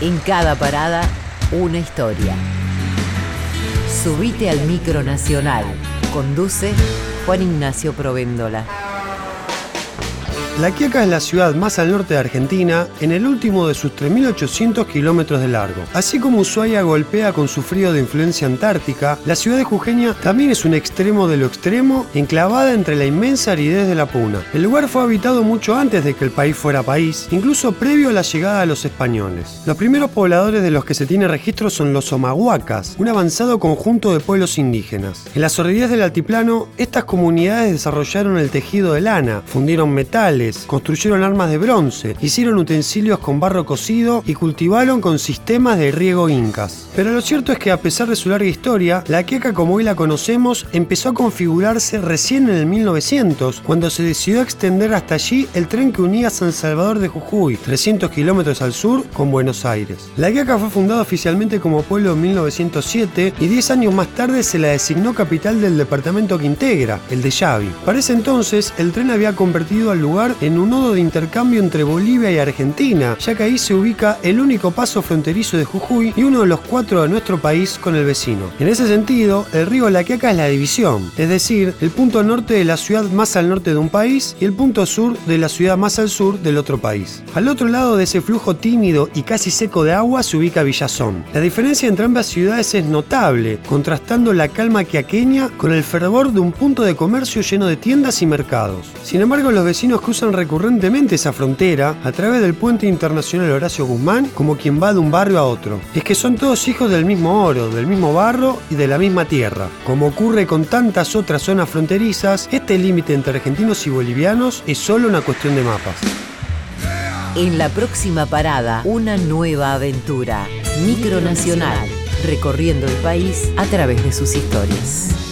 En cada parada, una historia. Subite al micro nacional. Conduce Juan Ignacio Provéndola. La Quiaca es la ciudad más al norte de Argentina, en el último de sus 3.800 kilómetros de largo. Así como Ushuaia golpea con su frío de influencia antártica, la ciudad de Jujeña también es un extremo de lo extremo, enclavada entre la inmensa aridez de la Puna. El lugar fue habitado mucho antes de que el país fuera país, incluso previo a la llegada de los españoles. Los primeros pobladores de los que se tiene registro son los Omahuacas, un avanzado conjunto de pueblos indígenas. En las orillas del altiplano, estas comunidades desarrollaron el tejido de lana, fundieron metales, construyeron armas de bronce, hicieron utensilios con barro cocido y cultivaron con sistemas de riego incas. Pero lo cierto es que a pesar de su larga historia, la queca como hoy la conocemos empezó a configurarse recién en el 1900, cuando se decidió extender hasta allí el tren que unía San Salvador de Jujuy, 300 kilómetros al sur, con Buenos Aires. La queca fue fundada oficialmente como pueblo en 1907 y 10 años más tarde se la designó capital del departamento que integra, el de Yavi. Para ese entonces, el tren había convertido al lugar en un nodo de intercambio entre Bolivia y Argentina, ya que ahí se ubica el único paso fronterizo de Jujuy y uno de los cuatro de nuestro país con el vecino. En ese sentido, el río La Quiaca es la división, es decir, el punto norte de la ciudad más al norte de un país y el punto sur de la ciudad más al sur del otro país. Al otro lado de ese flujo tímido y casi seco de agua se ubica Villazón. La diferencia entre ambas ciudades es notable, contrastando la calma quiaqueña con el fervor de un punto de comercio lleno de tiendas y mercados. Sin embargo, los vecinos recurrentemente esa frontera a través del puente internacional Horacio Guzmán como quien va de un barrio a otro. Es que son todos hijos del mismo oro, del mismo barro y de la misma tierra. Como ocurre con tantas otras zonas fronterizas, este límite entre argentinos y bolivianos es solo una cuestión de mapas. En la próxima parada, una nueva aventura. Micronacional, recorriendo el país a través de sus historias.